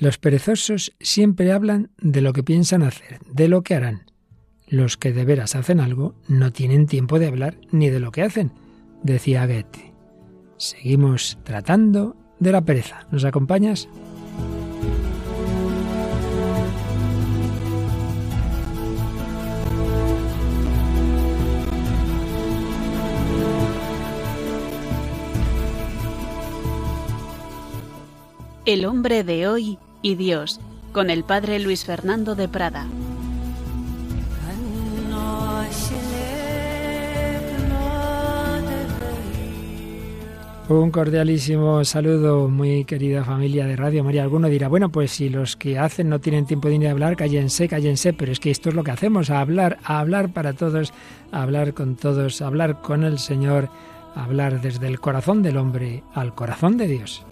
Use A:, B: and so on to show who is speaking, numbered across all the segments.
A: Los perezosos siempre hablan de lo que piensan hacer, de lo que harán. Los que de veras hacen algo no tienen tiempo de hablar ni de lo que hacen, decía Goethe. Seguimos tratando de la pereza. ¿Nos acompañas?
B: El hombre de hoy y Dios, con el padre Luis Fernando de Prada.
A: Un cordialísimo saludo, muy querida familia de Radio María. Alguno dirá, bueno, pues si los que hacen no tienen tiempo de ni hablar, cállense, cállense, pero es que esto es lo que hacemos, a hablar, a hablar para todos, hablar con todos, a hablar con el Señor, hablar desde el corazón del hombre al corazón de Dios.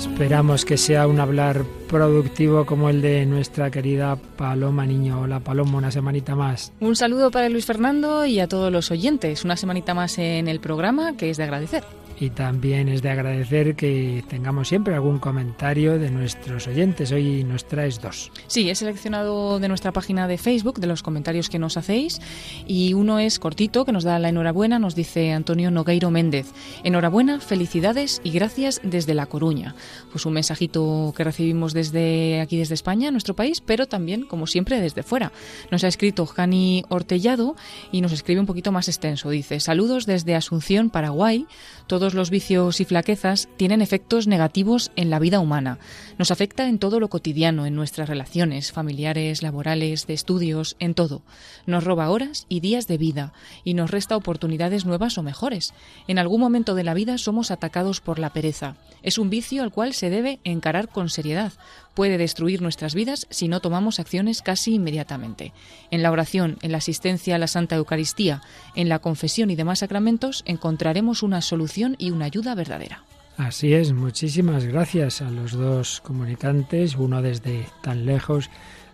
A: Esperamos que sea un hablar productivo como el de nuestra querida Paloma Niño. Hola Paloma, una semanita más.
C: Un saludo para Luis Fernando y a todos los oyentes. Una semanita más en el programa que es de agradecer
A: y también es de agradecer que tengamos siempre algún comentario de nuestros oyentes. Hoy nos traes dos.
C: Sí, he seleccionado de nuestra página de Facebook de los comentarios que nos hacéis y uno es cortito que nos da la enhorabuena, nos dice Antonio Nogueiro Méndez. Enhorabuena, felicidades y gracias desde La Coruña. Pues un mensajito que recibimos desde aquí desde España, nuestro país, pero también como siempre desde fuera. Nos ha escrito Jani Ortellado y nos escribe un poquito más extenso. Dice, saludos desde Asunción, Paraguay. Todos los vicios y flaquezas tienen efectos negativos en la vida humana. Nos afecta en todo lo cotidiano, en nuestras relaciones familiares, laborales, de estudios, en todo. Nos roba horas y días de vida y nos resta oportunidades nuevas o mejores. En algún momento de la vida somos atacados por la pereza. Es un vicio al cual se debe encarar con seriedad, puede destruir nuestras vidas si no tomamos acciones casi inmediatamente. En la oración, en la asistencia a la Santa Eucaristía, en la confesión y demás sacramentos encontraremos una solución y una ayuda verdadera.
A: Así es, muchísimas gracias a los dos comunicantes, uno desde tan lejos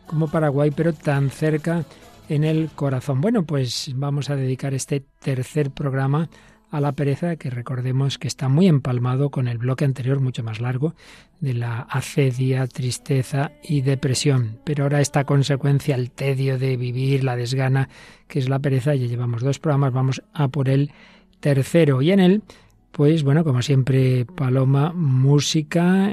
A: como Paraguay, pero tan cerca en el corazón. Bueno, pues vamos a dedicar este tercer programa a la pereza, que recordemos que está muy empalmado con el bloque anterior, mucho más largo, de la acedia, tristeza y depresión. Pero ahora esta consecuencia, el tedio de vivir, la desgana, que es la pereza, ya llevamos dos programas, vamos a por el tercero. Y en él pues bueno, como siempre, Paloma, música.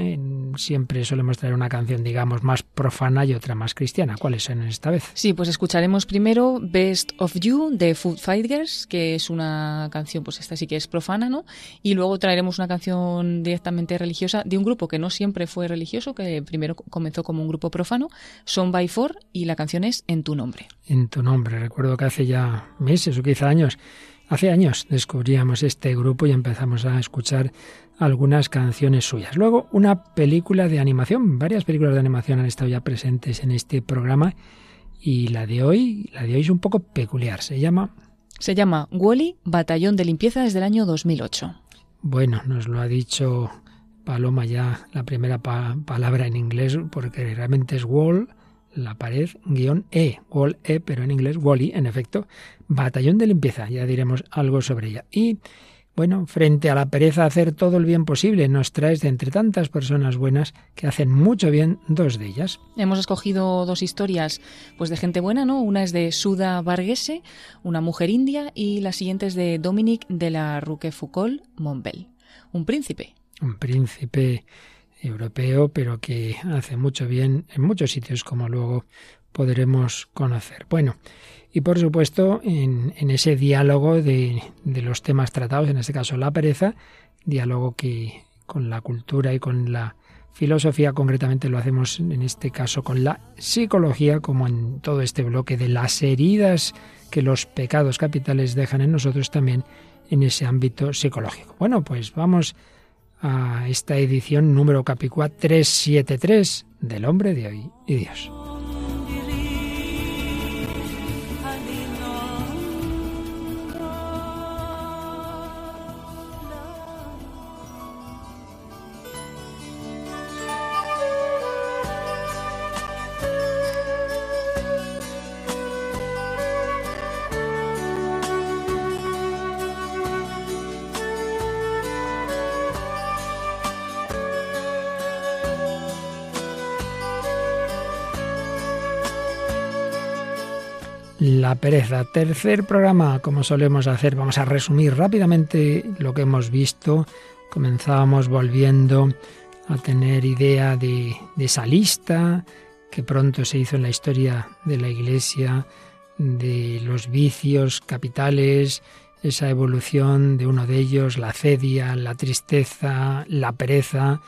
A: Siempre solemos traer una canción, digamos, más profana y otra más cristiana. ¿Cuáles son esta vez?
C: Sí, pues escucharemos primero Best of You de Food Fighters, que es una canción, pues esta sí que es profana, ¿no? Y luego traeremos una canción directamente religiosa de un grupo que no siempre fue religioso, que primero comenzó como un grupo profano, Son by Four, y la canción es En tu nombre.
A: En tu nombre. Recuerdo que hace ya meses o quizá años Hace años descubríamos este grupo y empezamos a escuchar algunas canciones suyas. Luego una película de animación, varias películas de animación han estado ya presentes en este programa y la de hoy, la de hoy es un poco peculiar, se llama
C: se llama Wally, Batallón de Limpieza desde el año 2008.
A: Bueno, nos lo ha dicho Paloma ya la primera palabra en inglés porque realmente es Wall la pared guion E, Wall E, pero en inglés Wally, en efecto, batallón de limpieza, ya diremos algo sobre ella. Y bueno, frente a la pereza hacer todo el bien posible, nos traes de entre tantas personas buenas que hacen mucho bien dos de ellas.
C: Hemos escogido dos historias pues de gente buena, ¿no? Una es de Suda Varghese, una mujer india, y la siguiente es de Dominique de la Roquefoucauld Montbel, un príncipe.
A: Un príncipe europeo, pero que hace mucho bien en muchos sitios, como luego podremos conocer. Bueno, y por supuesto, en, ese diálogo de, de, los temas tratados, en este caso la pereza, diálogo que con la cultura y con la filosofía, concretamente lo hacemos en este caso con la psicología, como en todo este bloque de las heridas que los pecados capitales dejan en nosotros también en ese ámbito psicológico. Bueno, pues vamos a esta edición número Capicúa 373 del hombre de hoy y Dios. Pereza. Tercer programa, como solemos hacer, vamos a resumir rápidamente lo que hemos visto. Comenzábamos volviendo a tener idea de, de esa lista que pronto se hizo en la historia de la Iglesia, de los vicios capitales, esa evolución de uno de ellos, la cedia, la tristeza, la pereza,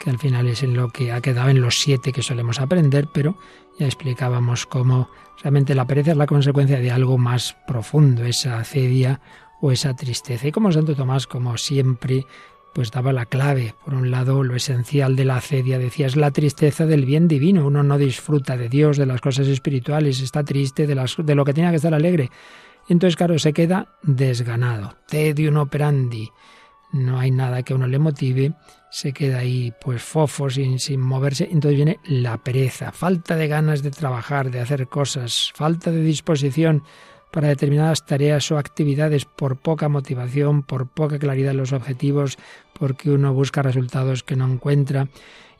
A: que al final es en lo que ha quedado en los siete que solemos aprender, pero ya explicábamos cómo realmente la pereza es la consecuencia de algo más profundo, esa acedia o esa tristeza. Y como Santo Tomás, como siempre, pues daba la clave. Por un lado, lo esencial de la acedia, decía, es la tristeza del bien divino. Uno no disfruta de Dios, de las cosas espirituales, está triste de, las, de lo que tenía que estar alegre. Entonces, claro, se queda desganado. Tedium operandi. No hay nada que uno le motive, se queda ahí pues fofo sin, sin moverse. Entonces viene la pereza, falta de ganas de trabajar, de hacer cosas, falta de disposición para determinadas tareas o actividades por poca motivación, por poca claridad en los objetivos, porque uno busca resultados que no encuentra.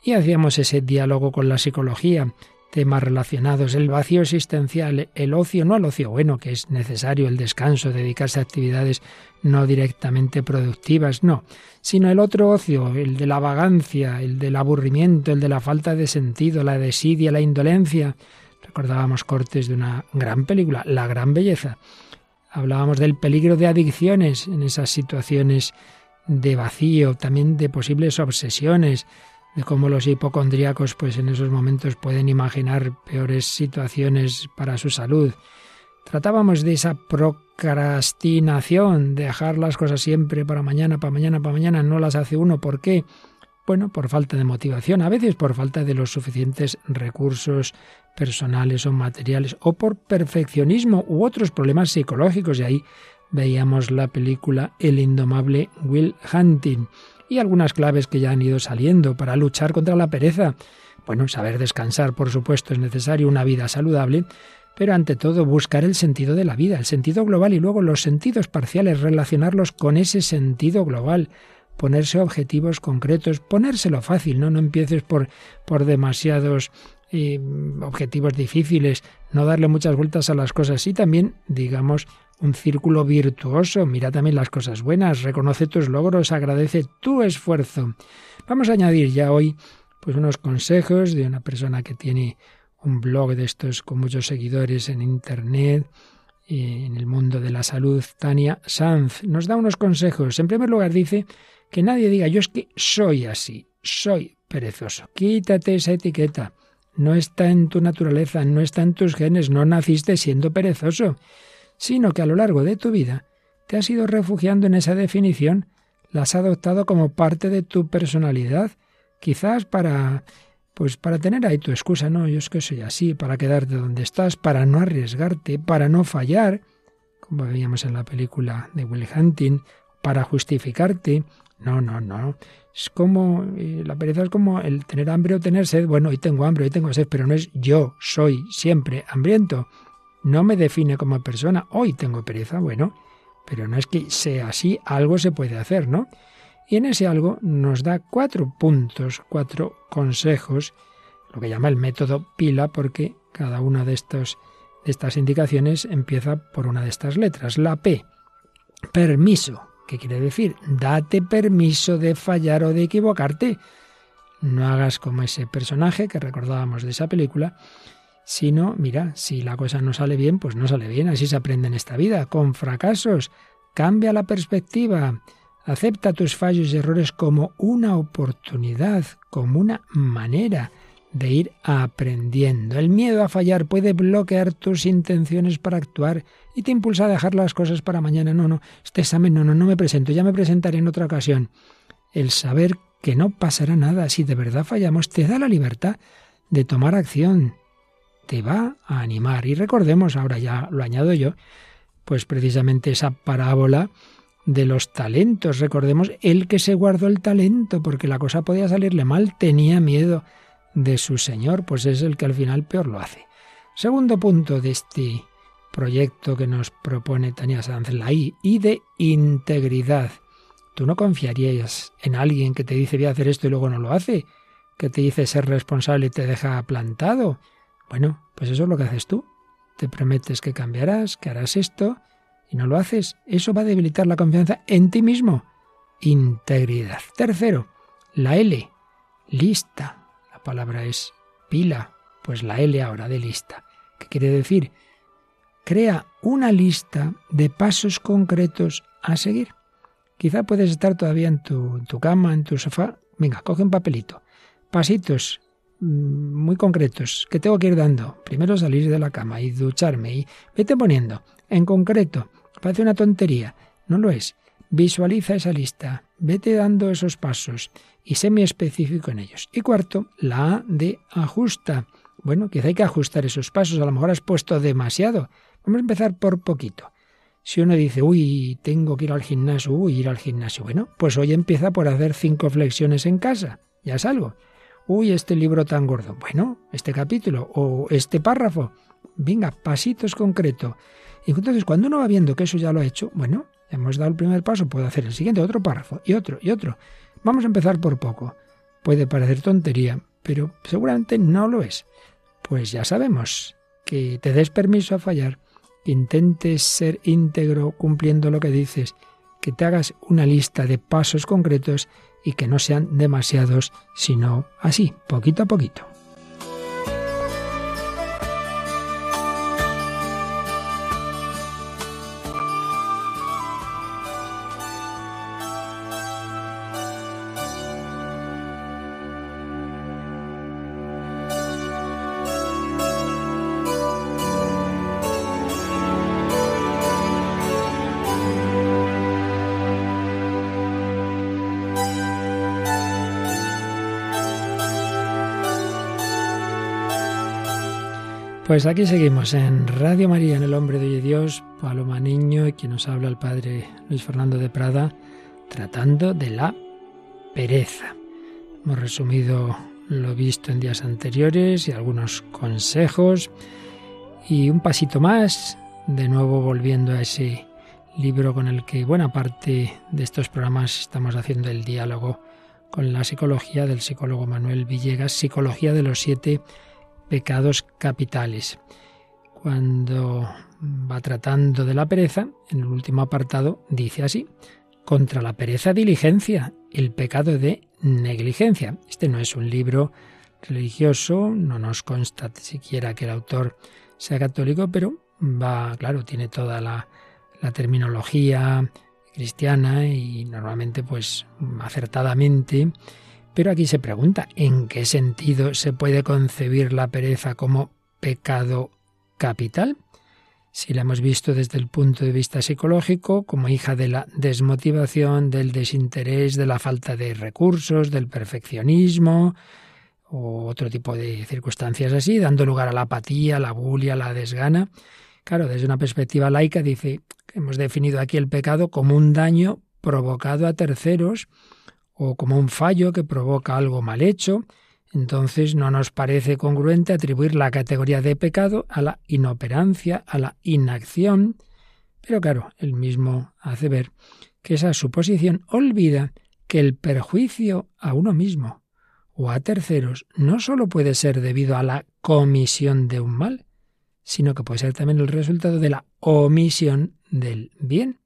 A: Y hacíamos ese diálogo con la psicología temas relacionados, el vacío existencial, el ocio, no el ocio bueno, que es necesario el descanso, dedicarse a actividades no directamente productivas, no, sino el otro ocio, el de la vagancia, el del aburrimiento, el de la falta de sentido, la desidia, la indolencia. Recordábamos cortes de una gran película, La gran belleza. Hablábamos del peligro de adicciones en esas situaciones de vacío, también de posibles obsesiones, de cómo los hipocondríacos pues en esos momentos pueden imaginar peores situaciones para su salud. Tratábamos de esa procrastinación, de dejar las cosas siempre para mañana, para mañana, para mañana, no las hace uno. ¿Por qué? Bueno, por falta de motivación, a veces por falta de los suficientes recursos personales o materiales, o por perfeccionismo u otros problemas psicológicos. Y ahí veíamos la película El indomable Will Hunting y algunas claves que ya han ido saliendo para luchar contra la pereza. Bueno, saber descansar, por supuesto, es necesario, una vida saludable, pero ante todo buscar el sentido de la vida, el sentido global y luego los sentidos parciales, relacionarlos con ese sentido global, ponerse objetivos concretos, ponérselo fácil, no, no empieces por, por demasiados eh, objetivos difíciles, no darle muchas vueltas a las cosas y también, digamos, un círculo virtuoso. Mira también las cosas buenas, reconoce tus logros, agradece tu esfuerzo. Vamos a añadir ya hoy pues unos consejos de una persona que tiene un blog de estos con muchos seguidores en internet en el mundo de la salud, Tania Sanz, nos da unos consejos. En primer lugar dice que nadie diga yo es que soy así, soy perezoso. Quítate esa etiqueta. No está en tu naturaleza, no está en tus genes, no naciste siendo perezoso sino que a lo largo de tu vida te has ido refugiando en esa definición, la has adoptado como parte de tu personalidad, quizás para pues para tener ahí tu excusa, no, yo es que soy así, para quedarte donde estás, para no arriesgarte, para no fallar, como veíamos en la película de Will Hunting, para justificarte. No, no, no. Es como eh, la pereza es como el tener hambre o tener sed. Bueno, hoy tengo hambre, hoy tengo sed, pero no es yo soy siempre hambriento no me define como persona. Hoy tengo pereza, bueno, pero no es que sea así, algo se puede hacer, ¿no? Y en ese algo nos da cuatro puntos, cuatro consejos, lo que llama el método pila, porque cada una de, estos, de estas indicaciones empieza por una de estas letras. La P, permiso. ¿Qué quiere decir? Date permiso de fallar o de equivocarte. No hagas como ese personaje que recordábamos de esa película, sino, mira, si la cosa no sale bien, pues no sale bien, así se aprende en esta vida, con fracasos. Cambia la perspectiva, acepta tus fallos y errores como una oportunidad, como una manera de ir aprendiendo. El miedo a fallar puede bloquear tus intenciones para actuar y te impulsa a dejar las cosas para mañana. No, no, este examen no, no, no me presento, ya me presentaré en otra ocasión. El saber que no pasará nada si de verdad fallamos te da la libertad de tomar acción, te va a animar. Y recordemos, ahora ya lo añado yo, pues precisamente esa parábola de los talentos. Recordemos el que se guardó el talento porque la cosa podía salirle mal, tenía miedo de su Señor, pues es el que al final peor lo hace. Segundo punto de este proyecto que nos propone Tania Sanz, la I, y de integridad. Tú no confiarías en alguien que te dice voy a hacer esto y luego no lo hace, que te dice ser responsable y te deja plantado. Bueno, pues eso es lo que haces tú. te prometes que cambiarás, que harás esto, y no lo haces, eso va a debilitar la confianza en ti mismo. Integridad. Tercero, la L, lista. La palabra es pila, pues la L ahora de lista. ¿Qué quiere decir? Crea una lista de pasos concretos a seguir. Quizá puedes estar todavía en tu, cama, en tu sofá. Venga, coge un papelito. Pasitos muy concretos que tengo que ir dando. Primero salir de la cama y ducharme y vete poniendo. En concreto, parece una tontería. No lo es. Visualiza esa lista. Vete dando esos pasos y sé muy específico en ellos. Y cuarto, la A de ajusta. Bueno, quizá hay que ajustar esos pasos. A lo mejor has puesto demasiado. Vamos a empezar por poquito. Si uno dice, uy, tengo que ir al gimnasio, uy, ir al gimnasio. Bueno, pues hoy empieza por hacer cinco flexiones en casa. Ya es algo. Uy, este libro tan gordo. Bueno, este capítulo o este párrafo. Venga, pasitos concretos. Y entonces, cuando uno va viendo que eso ya lo ha hecho, bueno, hemos dado el primer paso, puede hacer el siguiente, otro párrafo, y otro, y otro. Vamos a empezar por poco. Puede parecer tontería, pero seguramente no lo es. Pues ya sabemos que te des permiso a fallar, intentes ser íntegro cumpliendo lo que dices, que te hagas una lista de pasos concretos y que no sean demasiados, sino así, poquito a poquito. Pues aquí seguimos en Radio María, en El Hombre de Dios, Paloma Niño y quien nos habla el Padre Luis Fernando de Prada, tratando de la pereza. Hemos resumido lo visto en días anteriores y algunos consejos y un pasito más, de nuevo volviendo a ese libro con el que buena parte de estos programas estamos haciendo el diálogo con la psicología del psicólogo Manuel Villegas, Psicología de los siete pecados capitales. Cuando va tratando de la pereza, en el último apartado dice así, contra la pereza diligencia, el pecado de negligencia. Este no es un libro religioso, no nos consta siquiera que el autor sea católico, pero va, claro, tiene toda la, la terminología cristiana y normalmente pues acertadamente pero aquí se pregunta, ¿en qué sentido se puede concebir la pereza como pecado capital? Si la hemos visto desde el punto de vista psicológico, como hija de la desmotivación, del desinterés, de la falta de recursos, del perfeccionismo, o otro tipo de circunstancias así, dando lugar a la apatía, la bulia, la desgana. Claro, desde una perspectiva laica dice que hemos definido aquí el pecado como un daño provocado a terceros, o como un fallo que provoca algo mal hecho, entonces no nos parece congruente atribuir la categoría de pecado a la inoperancia, a la inacción, pero claro, él mismo hace ver que esa suposición olvida que el perjuicio a uno mismo o a terceros no sólo puede ser debido a la comisión de un mal, sino que puede ser también el resultado de la omisión del bien.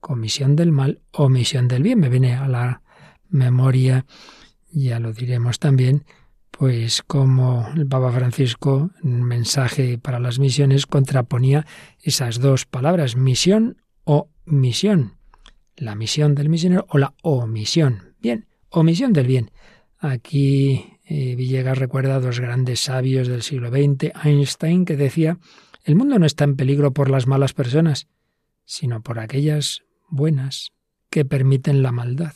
A: Comisión del mal, omisión del bien. Me viene a la memoria, ya lo diremos también, pues como el Papa Francisco, en un mensaje para las misiones, contraponía esas dos palabras, misión o misión. La misión del misionero o la omisión. Bien, omisión del bien. Aquí eh, Villegas recuerda a dos grandes sabios del siglo XX, Einstein, que decía, el mundo no está en peligro por las malas personas, sino por aquellas buenas que permiten la maldad.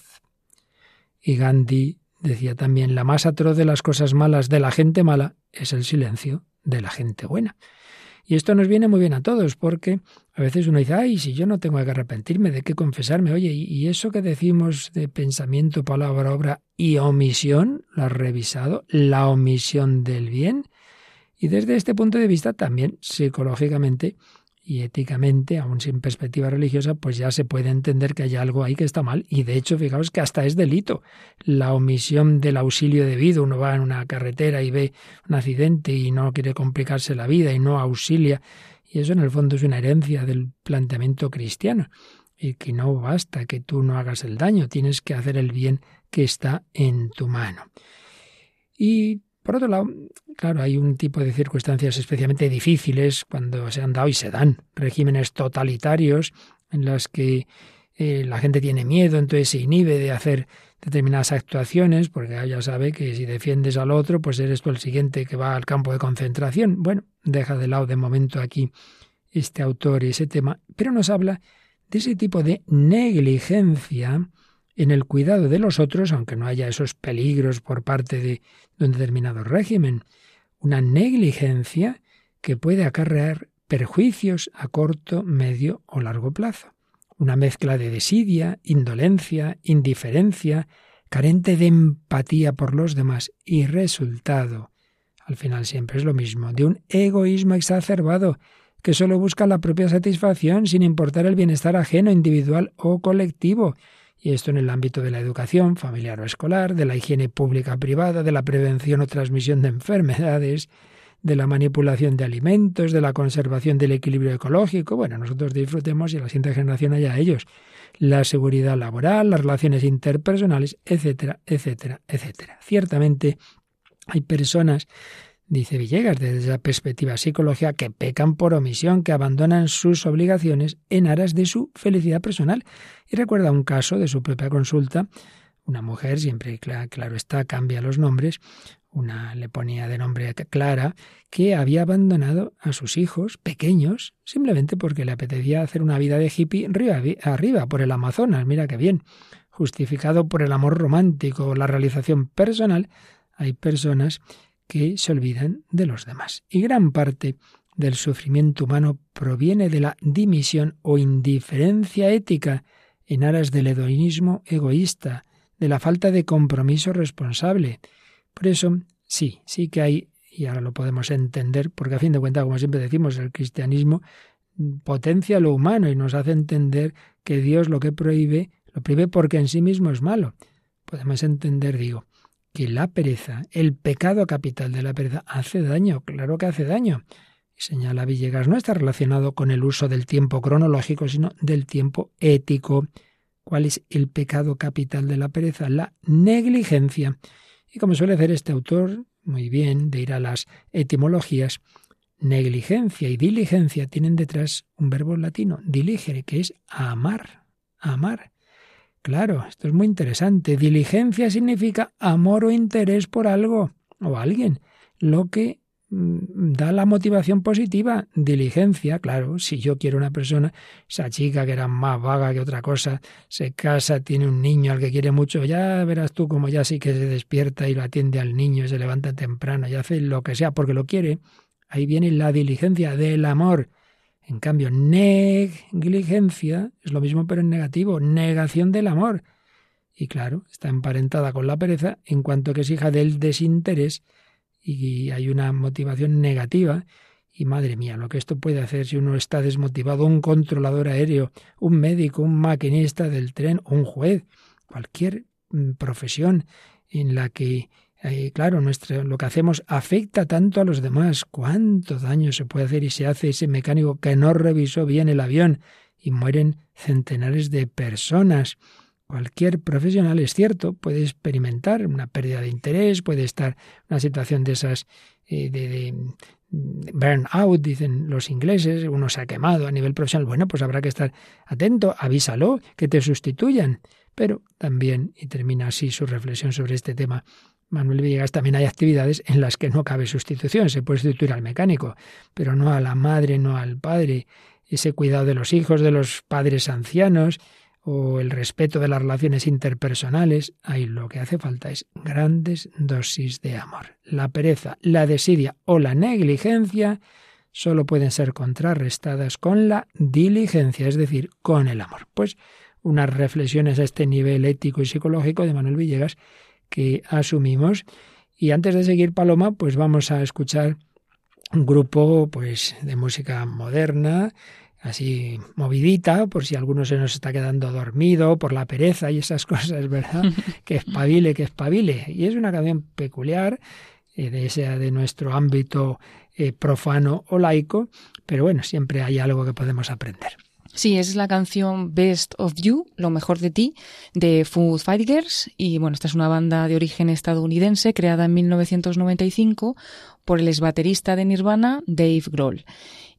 A: Y Gandhi decía también, la más atroz de las cosas malas de la gente mala es el silencio de la gente buena. Y esto nos viene muy bien a todos, porque a veces uno dice, ay, si yo no tengo que arrepentirme, de qué confesarme, oye, y eso que decimos de pensamiento, palabra, obra y omisión, ¿lo has revisado? La omisión del bien. Y desde este punto de vista también, psicológicamente, y éticamente, aún sin perspectiva religiosa, pues ya se puede entender que hay algo ahí que está mal. Y de hecho, fijaos que hasta es delito. La omisión del auxilio debido. Uno va en una carretera y ve un accidente y no quiere complicarse la vida y no auxilia. Y eso en el fondo es una herencia del planteamiento cristiano. Y que no basta que tú no hagas el daño, tienes que hacer el bien que está en tu mano. Y por otro lado, claro, hay un tipo de circunstancias especialmente difíciles cuando se han dado y se dan regímenes totalitarios en las que eh, la gente tiene miedo, entonces se inhibe de hacer determinadas actuaciones, porque ya sabe que si defiendes al otro, pues eres tú el siguiente que va al campo de concentración. Bueno, deja de lado de momento aquí este autor y ese tema, pero nos habla de ese tipo de negligencia en el cuidado de los otros, aunque no haya esos peligros por parte de, un determinado régimen, una negligencia que puede acarrear perjuicios a corto, medio o largo plazo. Una mezcla de desidia, indolencia, indiferencia, carente de empatía por los demás y resultado, al final siempre es lo mismo, de un egoísmo exacerbado que solo busca la propia satisfacción sin importar el bienestar ajeno, individual o colectivo, y esto en el ámbito de la educación familiar o escolar, de la higiene pública privada, de la prevención o transmisión de enfermedades, de la manipulación de alimentos, de la conservación del equilibrio ecológico. Bueno, nosotros disfrutemos y la siguiente generación haya ellos. La seguridad laboral, las relaciones interpersonales, etcétera, etcétera, etcétera. Ciertamente hay personas dice Villegas, desde esa perspectiva psicológica, que pecan por omisión, que abandonan sus obligaciones en aras de su felicidad personal. Y recuerda un caso de su propia consulta, una mujer, siempre claro está, cambia los nombres, una le ponía de nombre Clara, que había abandonado a sus hijos pequeños simplemente porque le apetecía hacer una vida de hippie arriba, por el Amazonas, mira qué bien, justificado por el amor romántico, la realización personal, hay personas que se olvidan de los demás. Y gran parte del sufrimiento humano proviene de la dimisión o indiferencia ética en aras del hedonismo egoísta, de la falta de compromiso responsable. Por eso, sí, sí que hay, y ahora lo podemos entender, porque a fin de cuentas, como siempre decimos, el cristianismo potencia lo humano y nos hace entender que Dios lo que prohíbe, lo prohíbe porque en sí mismo es malo. Podemos entender, digo, que la pereza, el pecado capital de la pereza, hace daño, claro que hace daño. Señala Villegas, no está relacionado con el uso del tiempo cronológico, sino del tiempo ético. ¿Cuál es el pecado capital de la pereza? La negligencia. Y como suele hacer este autor, muy bien, de ir a las etimologías, negligencia y diligencia tienen detrás un verbo latino, diligere, que es amar, amar. Claro, esto es muy interesante. Diligencia significa amor o interés por algo o alguien, lo que mm, da la motivación positiva. Diligencia, claro, si yo quiero una persona, esa chica que era más vaga que otra cosa, se casa, tiene un niño al que quiere mucho, ya verás tú como ya sí que se despierta y lo atiende al niño, se levanta temprano y hace lo que sea porque lo quiere. Ahí viene la diligencia del amor. En cambio, negligencia es lo mismo pero en negativo, negación del amor. Y claro, está emparentada con la pereza en cuanto que es hija del desinterés y hay una motivación negativa. Y madre mía, lo que esto puede hacer si uno está desmotivado, un controlador aéreo, un médico, un maquinista del tren, un juez, cualquier mm, profesión en la que eh, claro, nuestro, lo que hacemos afecta tanto a los demás. ¿Cuánto daño se puede hacer y se hace ese mecánico que no revisó bien el avión y mueren centenares de personas? Cualquier profesional, es cierto, puede experimentar una pérdida de interés, puede estar en una situación de esas eh, de, de burnout, dicen los ingleses, uno se ha quemado a nivel profesional. Bueno, pues habrá que estar atento, avísalo, que te sustituyan. Pero también, y termina así su reflexión sobre este tema, Manuel Villegas, también hay actividades en las que no cabe sustitución, se puede sustituir al mecánico, pero no a la madre, no al padre. Ese cuidado de los hijos, de los padres ancianos, o el respeto de las relaciones interpersonales, ahí lo que hace falta es grandes dosis de amor. La pereza, la desidia o la negligencia solo pueden ser contrarrestadas con la diligencia, es decir, con el amor. Pues unas reflexiones a este nivel ético y psicológico de Manuel Villegas que asumimos. Y antes de seguir, Paloma, pues vamos a escuchar un grupo pues de música moderna, así movidita, por si alguno se nos está quedando dormido por la pereza y esas cosas, ¿verdad? que espabile, que espabile. Y es una canción peculiar, eh, de ese de nuestro ámbito eh, profano o laico, pero bueno, siempre hay algo que podemos aprender.
C: Sí, es la canción Best of You, lo mejor de ti, de Foo Fighters. Y bueno, esta es una banda de origen estadounidense creada en 1995 por el ex baterista de Nirvana, Dave Grohl.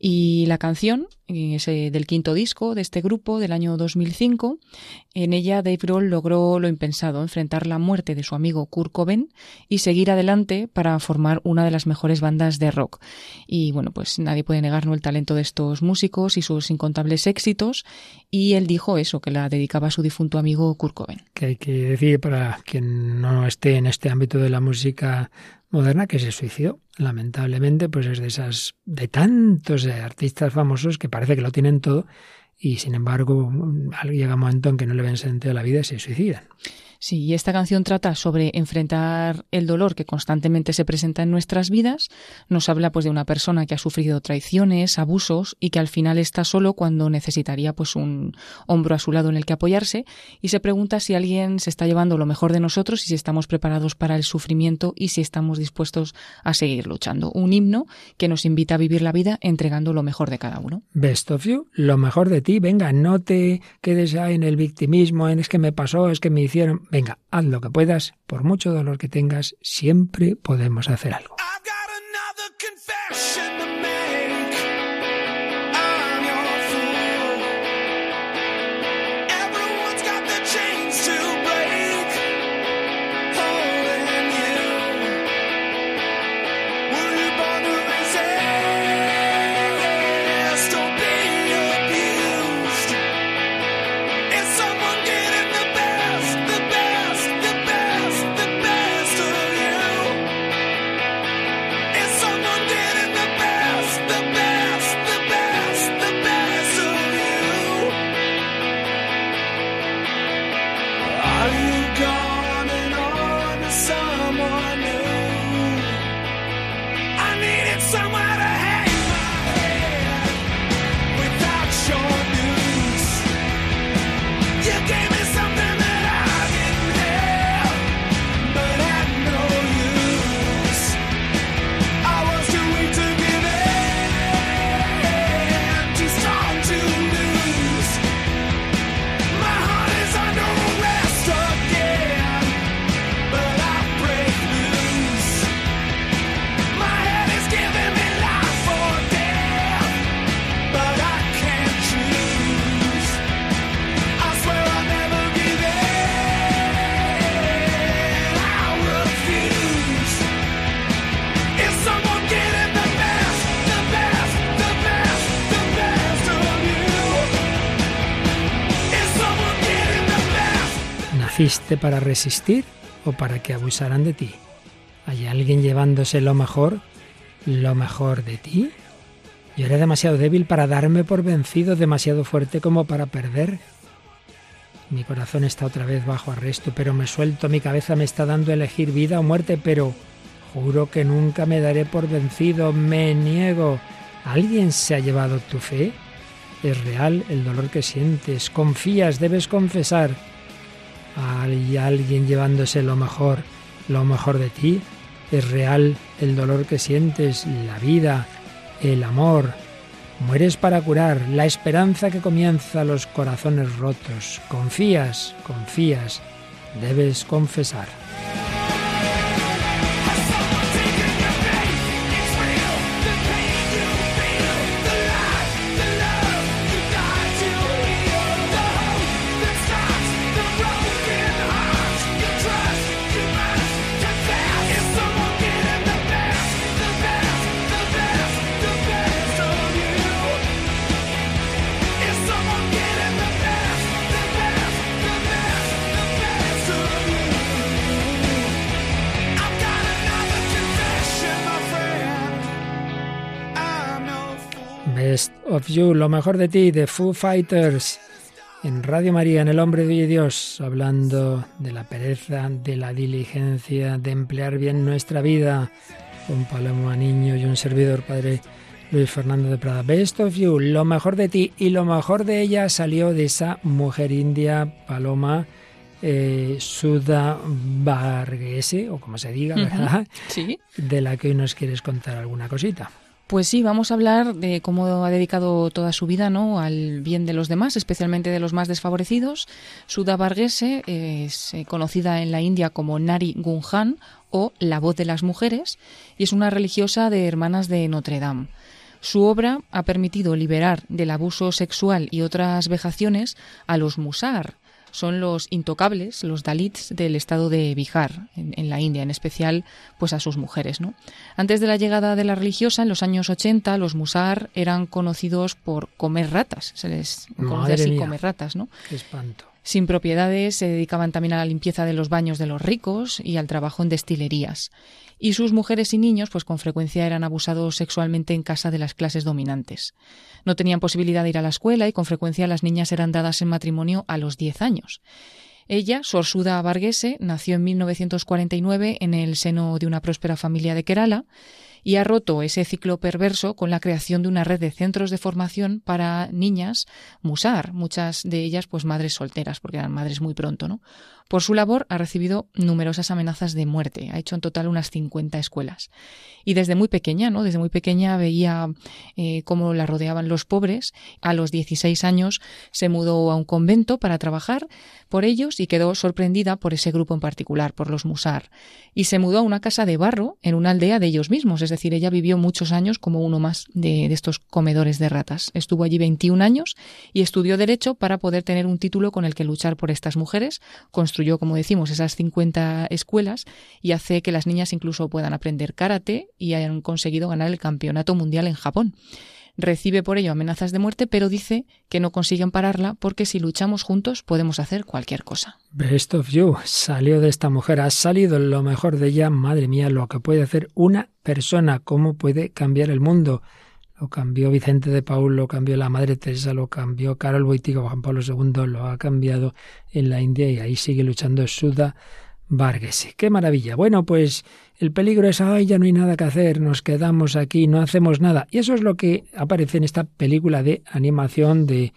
C: Y la canción es del quinto disco de este grupo del año 2005. En ella Dave Grohl logró lo impensado, enfrentar la muerte de su amigo Kurt Cobain y seguir adelante para formar una de las mejores bandas de rock. Y bueno, pues nadie puede negarnos el talento de estos músicos y sus incontables éxitos. Y él dijo eso, que la dedicaba a su difunto amigo Kurt Cobain.
A: Que hay que decir para quien no esté en este ámbito de la música moderna que se suicidó. Lamentablemente, pues es de esas, de tantos artistas famosos que parece que lo tienen todo y sin embargo llega un momento en que no le ven sentido a la vida y se suicidan.
C: Sí, y esta canción trata sobre enfrentar el dolor que constantemente se presenta en nuestras vidas. Nos habla pues de una persona que ha sufrido traiciones, abusos y que al final está solo cuando necesitaría pues un hombro a su lado en el que apoyarse y se pregunta si alguien se está llevando lo mejor de nosotros y si estamos preparados para el sufrimiento y si estamos dispuestos a seguir luchando. Un himno que nos invita a vivir la vida entregando lo mejor de cada uno.
A: Best of you, lo mejor de ti. Venga, no te quedes ahí en el victimismo, en es que me pasó, es que me hicieron Venga, haz lo que puedas, por mucho dolor que tengas, siempre podemos hacer algo. ¿Naciste para resistir o para que abusaran de ti? ¿Hay alguien llevándose lo mejor, lo mejor de ti? Yo era demasiado débil para darme por vencido, demasiado fuerte como para perder. Mi corazón está otra vez bajo arresto, pero me suelto, mi cabeza me está dando elegir vida o muerte, pero juro que nunca me daré por vencido, me niego. ¿Alguien se ha llevado tu fe? ¿Es real el dolor que sientes? ¿Confías? Debes confesar hay alguien llevándose lo mejor, lo mejor de ti. Es real el dolor que sientes, la vida, el amor. Mueres para curar, la esperanza que comienza los corazones rotos. Confías, confías, debes confesar. Of You, lo mejor de ti, de Foo Fighters, en Radio María, en El Hombre de Dios, hablando de la pereza, de la diligencia, de emplear bien nuestra vida. con Paloma Niño y un servidor, padre Luis Fernando de Prada. Best of you, lo mejor de ti y lo mejor de ella salió de esa mujer india, Paloma. Eh, Varghese, o como se diga, ¿verdad?
C: Sí.
A: De la que hoy nos quieres contar alguna cosita.
C: Pues sí, vamos a hablar de cómo ha dedicado toda su vida ¿no? al bien de los demás, especialmente de los más desfavorecidos. Sudha Varghese es eh, conocida en la India como Nari Gunjan o La voz de las mujeres y es una religiosa de Hermanas de Notre Dame. Su obra ha permitido liberar del abuso sexual y otras vejaciones a los musar, son los intocables, los dalits del estado de Bihar, en, la India, en especial pues a sus mujeres. ¿no? Antes de la llegada de la religiosa, en los años 80, los musar eran conocidos por comer ratas, se les conocía así comer ratas, ¿no?
A: Qué espanto.
C: Sin propiedades, se dedicaban también a la limpieza de los baños de los ricos y al trabajo en destilerías y sus mujeres y niños pues con frecuencia eran abusados sexualmente en casa de las clases dominantes. No tenían posibilidad de ir a la escuela y con frecuencia las niñas eran dadas en matrimonio a los 10 años. Ella, Sorsuda Varghese, nació en 1949 en el seno de una próspera familia de Kerala y ha roto ese ciclo perverso con la creación de una red de centros de formación para niñas musar, muchas de ellas pues madres solteras, porque eran madres muy pronto, ¿no? Por su labor ha recibido numerosas amenazas de muerte, ha hecho en total unas 50 escuelas. Y desde muy pequeña, ¿no? Desde muy pequeña veía eh, cómo la rodeaban los pobres. A los 16 años se mudó a un convento para trabajar por ellos y quedó sorprendida por ese grupo en particular, por los Musar. Y se mudó a una casa de barro en una aldea de ellos mismos, es decir, ella vivió muchos años como uno más de, de estos comedores de ratas. Estuvo allí 21 años y estudió Derecho para poder tener un título con el que luchar por estas mujeres, como decimos, esas 50 escuelas y hace que las niñas incluso puedan aprender karate y hayan conseguido ganar el campeonato mundial en Japón. Recibe por ello amenazas de muerte, pero dice que no consiguen pararla porque si luchamos juntos podemos hacer cualquier cosa.
A: Best of you. Salió de esta mujer, ha salido lo mejor de ella. Madre mía, lo que puede hacer una persona, cómo puede cambiar el mundo. Lo cambió Vicente de Paul, lo cambió la Madre Teresa, lo cambió Carol Wojtyła, Juan Pablo II, lo ha cambiado en la India y ahí sigue luchando Sudha Varghese. ¡Qué maravilla! Bueno, pues el peligro es, ay, ya no hay nada que hacer, nos quedamos aquí, no hacemos nada. Y eso es lo que aparece en esta película de animación de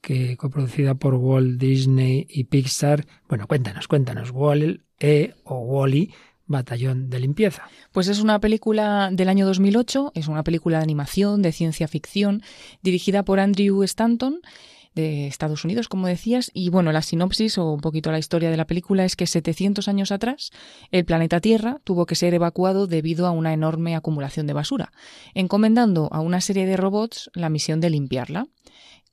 A: que coproducida por Walt Disney y Pixar. Bueno, cuéntanos, cuéntanos, Wall E o Wally Batallón de Limpieza.
C: Pues es una película del año 2008, es una película de animación, de ciencia ficción, dirigida por Andrew Stanton de Estados Unidos, como decías, y bueno, la sinopsis o un poquito la historia de la película es que 700 años atrás el planeta Tierra tuvo que ser evacuado debido a una enorme acumulación de basura, encomendando a una serie de robots la misión de limpiarla.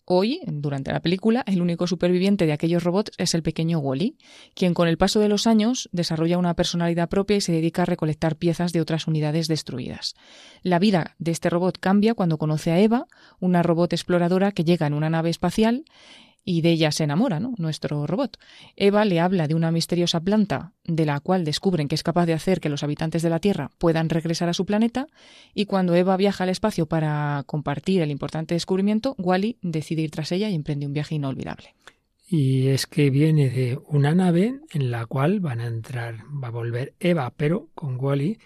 C: Hoy, durante la película, el único superviviente de aquellos robots es el pequeño Wally, quien con el paso de los años desarrolla una personalidad propia y se dedica a recolectar piezas de otras unidades destruidas. La vida de este robot cambia cuando conoce a Eva, una robot exploradora que llega en una nave espacial y de ella se enamora, ¿no? Nuestro robot. Eva le habla de una misteriosa planta de la cual descubren que es capaz de hacer que los habitantes de la Tierra puedan regresar a su planeta y cuando Eva viaja al espacio para compartir el importante descubrimiento, Wally decide ir tras ella y emprende un viaje inolvidable.
A: Y es que viene de una nave en la cual van a entrar, va a volver Eva, pero con Wally,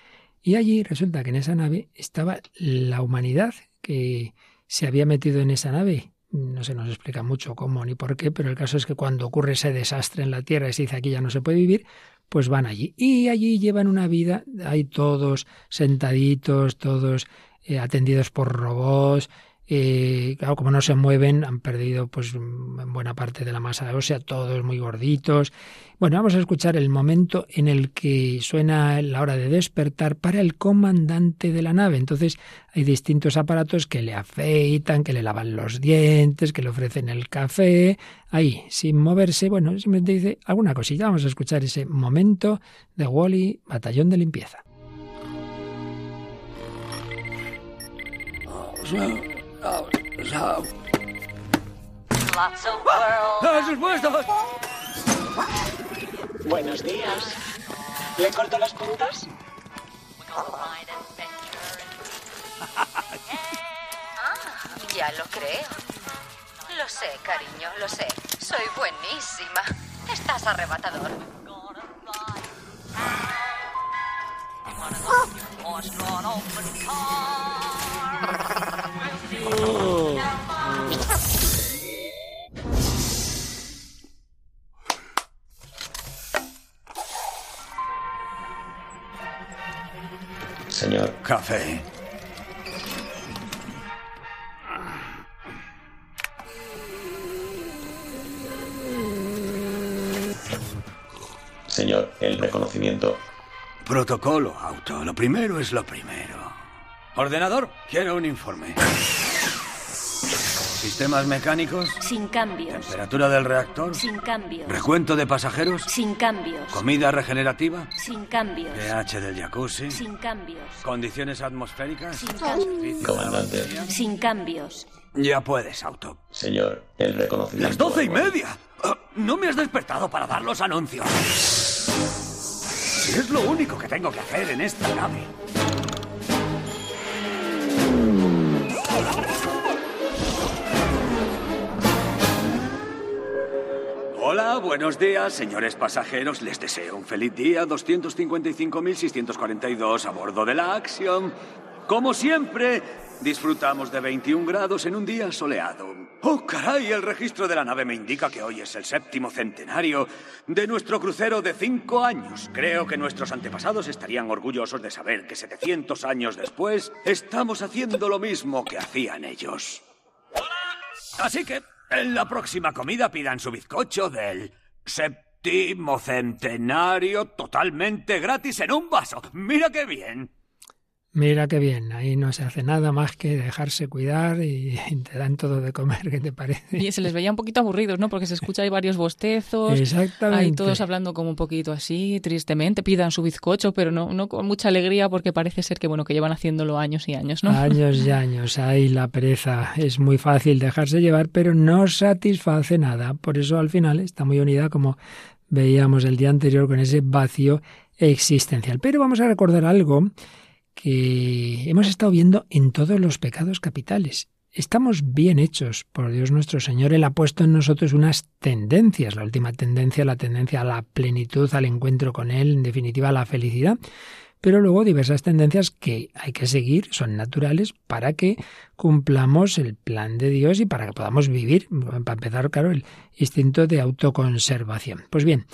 A: y allí resulta que en esa nave estaba la humanidad que se había metido en esa nave no se nos explica mucho cómo ni por qué, pero el caso es que cuando ocurre ese desastre en la Tierra y se dice aquí ya no se puede vivir, pues van allí. Y allí llevan una vida, hay todos sentaditos, todos eh, atendidos por robots, como no se mueven, han perdido pues buena parte de la masa ósea, todos muy gorditos. Bueno, vamos a escuchar el momento en el que suena la hora de despertar para el comandante de la nave. Entonces hay distintos aparatos que le afeitan, que le lavan los dientes, que le ofrecen el café, ahí, sin moverse. Bueno, simplemente dice alguna cosilla. Vamos a escuchar ese momento de Wally, batallón de limpieza.
D: Buenos días. ¿Le corto las puntas?
E: Ah, ya lo creo. Lo sé, cariño, lo sé. Soy buenísima. Estás arrebatador.
F: Señor.
G: Café.
F: Señor, el reconocimiento.
G: Protocolo, auto. Lo primero es lo primero. Ordenador, quiero un informe. Sistemas mecánicos.
H: Sin cambios.
G: Temperatura del reactor.
H: Sin cambios.
G: Recuento de pasajeros.
H: Sin cambios.
G: Comida regenerativa.
H: Sin cambios.
G: pH del jacuzzi.
H: Sin cambios.
G: Condiciones atmosféricas.
H: Sin cambios.
F: Comandante.
H: Sin cambios.
G: Ya puedes, auto.
F: Señor, el reconocimiento.
G: ¡Las doce y media! Ah, No me has despertado para dar los anuncios. Si es lo único que tengo que hacer en esta nave. Buenos días, señores pasajeros. Les deseo un feliz día 255.642 a bordo de la Axiom. Como siempre, disfrutamos de 21 grados en un día soleado. ¡Oh, caray! El registro de la nave me indica que hoy es el séptimo centenario de nuestro crucero de cinco años. Creo que nuestros antepasados estarían orgullosos de saber que 700 años después estamos haciendo lo mismo que hacían ellos. Así que en la próxima comida pidan su bizcocho del séptimo centenario totalmente gratis en un vaso. Mira qué bien.
A: Mira qué bien, ahí no se hace nada más que dejarse cuidar y te dan todo de comer, ¿qué te parece?
C: Y se les veía un poquito aburridos, ¿no? Porque se escucha ahí varios bostezos.
A: Exactamente.
C: Ahí todos hablando como un poquito así, tristemente, pidan su bizcocho, pero no, no con mucha alegría porque parece ser que, bueno, que llevan haciéndolo años y años, ¿no?
A: Años y años, ahí la pereza. Es muy fácil dejarse llevar, pero no satisface nada. Por eso al final está muy unida, como veíamos el día anterior, con ese vacío existencial. Pero vamos a recordar algo que hemos estado viendo en todos los pecados capitales. Estamos bien hechos por Dios nuestro Señor. Él ha puesto en nosotros unas tendencias. La última tendencia, la tendencia a la plenitud, al encuentro con Él, en definitiva a la felicidad. Pero luego diversas tendencias que hay que seguir, son naturales para que cumplamos el plan de Dios y para que podamos vivir, para empezar, claro, el instinto de autoconservación. Pues bien,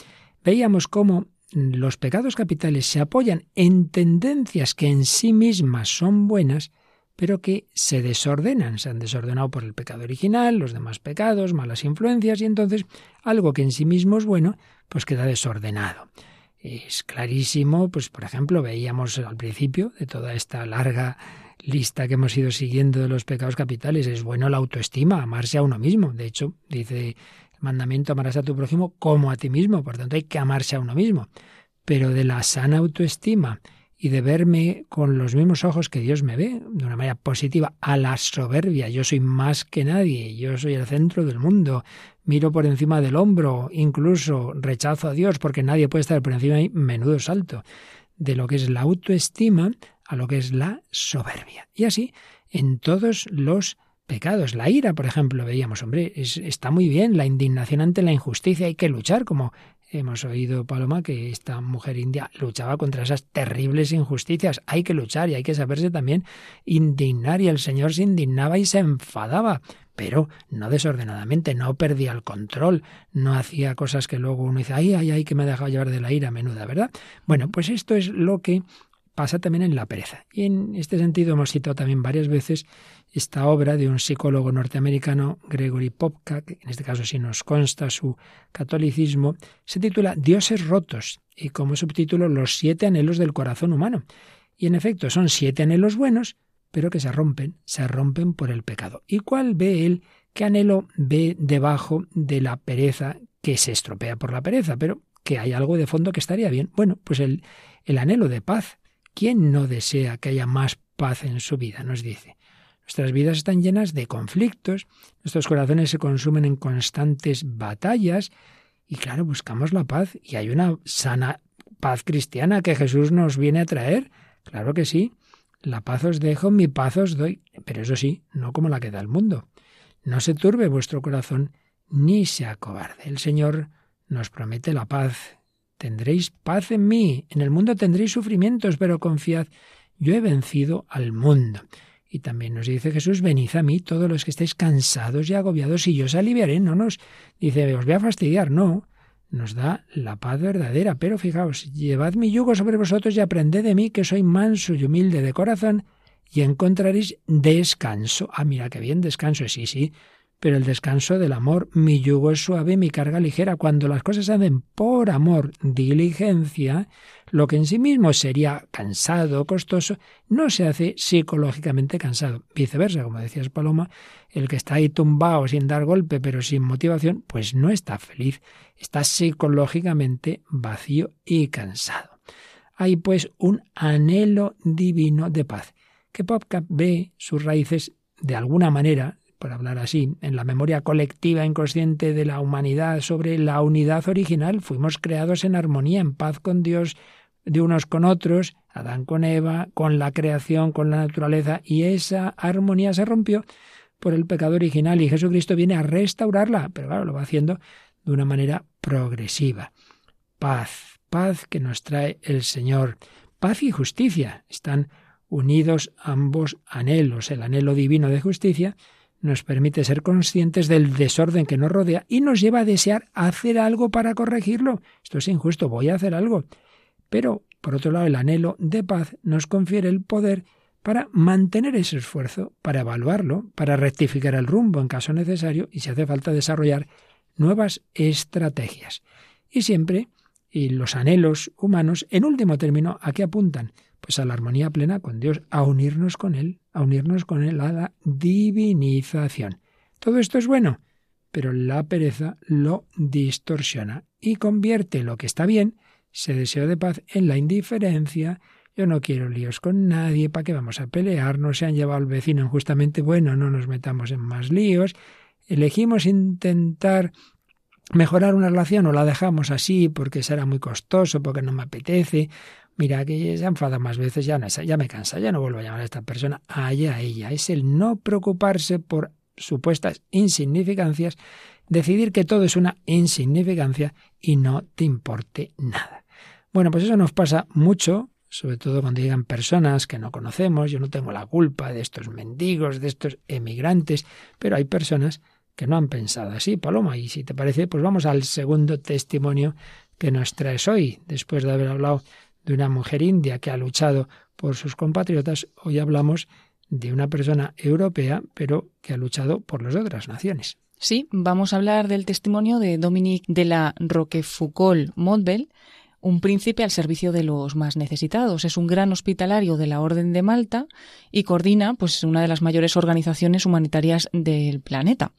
A: veíamos cómo los pecados capitales se apoyan en tendencias que en sí mismas son buenas, pero que se desordenan, se han desordenado por el pecado original, los demás pecados, malas influencias, y entonces algo que en sí mismo es bueno, pues queda desordenado. Es clarísimo, pues por ejemplo, veíamos al principio de toda esta larga lista que hemos ido siguiendo de los pecados capitales, es bueno la autoestima, amarse a uno mismo. De hecho, dice el mandamiento amarás a tu prójimo como a ti mismo, por tanto hay que amarse a uno mismo. Pero de la sana autoestima y de verme con los mismos ojos que Dios me ve, de una manera positiva, a la soberbia, yo soy más que nadie, yo soy el centro del mundo, miro por encima del hombro, incluso rechazo a Dios porque nadie puede estar por encima de mí, menudo salto, de lo que es la autoestima a lo que es la soberbia. Y así en todos los pecados. La ira, por ejemplo, veíamos, hombre, es, está muy bien, la indignación ante la injusticia, hay que luchar, como hemos oído, Paloma, que esta mujer india luchaba contra esas terribles injusticias. Hay que luchar y hay que saberse también indignar, y el Señor se indignaba y se enfadaba pero no desordenadamente, no perdía el control, no hacía cosas que luego uno dice, ay, ay, ay, que me ha dejado llevar de la ira menuda, ¿verdad? Bueno, pues esto es lo que pasa también en la pereza. Y en este sentido hemos citado también varias veces esta obra de un psicólogo norteamericano, Gregory Popka, que en este caso si nos consta su catolicismo, se titula Dioses rotos y como subtítulo Los siete anhelos del corazón humano. Y en efecto son siete anhelos buenos, pero que se rompen, se rompen por el pecado. ¿Y cuál ve él? ¿Qué anhelo ve debajo de la pereza que se estropea por la pereza? Pero que hay algo de fondo que estaría bien. Bueno, pues el, el anhelo de paz. ¿Quién no desea que haya más paz en su vida? Nos dice. Nuestras vidas están llenas de conflictos, nuestros corazones se consumen en constantes batallas y claro, buscamos la paz y hay una sana paz cristiana que Jesús nos viene a traer. Claro que sí. La paz os dejo, mi paz os doy, pero eso sí, no como la que da el mundo. No se turbe vuestro corazón, ni se acobarde. El Señor nos promete la paz. Tendréis paz en mí. En el mundo tendréis sufrimientos, pero confiad, yo he vencido al mundo. Y también nos dice Jesús, venid a mí todos los que estéis cansados y agobiados y yo os aliviaré. No nos dice, os voy a fastidiar, no. Nos da la paz verdadera. Pero fijaos, llevad mi yugo sobre vosotros y aprended de mí que soy manso y humilde de corazón y encontraréis descanso. Ah, mira qué bien, descanso, sí, sí pero el descanso del amor. Mi yugo es suave, mi carga ligera. Cuando las cosas se hacen por amor, diligencia, lo que en sí mismo sería cansado, costoso, no se hace psicológicamente cansado. Viceversa, como decías Paloma, el que está ahí tumbado sin dar golpe, pero sin motivación, pues no está feliz, está psicológicamente vacío y cansado. Hay pues un anhelo divino de paz, que Popcap ve sus raíces de alguna manera por hablar así, en la memoria colectiva inconsciente de la humanidad sobre la unidad original. Fuimos creados en armonía, en paz con Dios, de unos con otros, Adán con Eva, con la creación, con la naturaleza, y esa armonía se rompió por el pecado original y Jesucristo viene a restaurarla, pero claro, lo va haciendo de una manera progresiva. Paz, paz que nos trae el Señor. Paz y justicia están unidos ambos anhelos, el anhelo divino de justicia nos permite ser conscientes del desorden que nos rodea y nos lleva a desear hacer algo para corregirlo. Esto es injusto, voy a hacer algo. Pero, por otro lado, el anhelo de paz nos confiere el poder para mantener ese esfuerzo, para evaluarlo, para rectificar el rumbo en caso necesario y si hace falta desarrollar nuevas estrategias. Y siempre, y los anhelos humanos, en último término, ¿a qué apuntan? Pues a la armonía plena con Dios, a unirnos con Él, a unirnos con Él, a la divinización. Todo esto es bueno, pero la pereza lo distorsiona y convierte lo que está bien, ese deseo de paz, en la indiferencia. Yo no quiero líos con nadie, ¿para qué vamos a pelear? No se han llevado al vecino injustamente, bueno, no nos metamos en más líos. Elegimos intentar mejorar una relación o la dejamos así porque será muy costoso, porque no me apetece, Mira, que se enfada más veces, ya, no, ya me cansa, ya no vuelvo a llamar a esta persona, allá ella. Es el no preocuparse por supuestas insignificancias, decidir que todo es una insignificancia y no te importe nada. Bueno, pues eso nos pasa mucho, sobre todo cuando llegan personas que no conocemos, yo no tengo la culpa de estos mendigos, de estos emigrantes, pero hay personas que no han pensado así, Paloma, y si te parece, pues vamos al segundo testimonio que nos traes hoy, después de haber hablado de una mujer india que ha luchado por sus compatriotas, hoy hablamos de una persona europea, pero que ha luchado por las otras naciones.
C: Sí, vamos a hablar del testimonio de Dominique de la Roquefoucauld-Montbel, un príncipe al servicio de los más necesitados. Es un gran hospitalario de la Orden de Malta y coordina pues una de las mayores organizaciones humanitarias del planeta.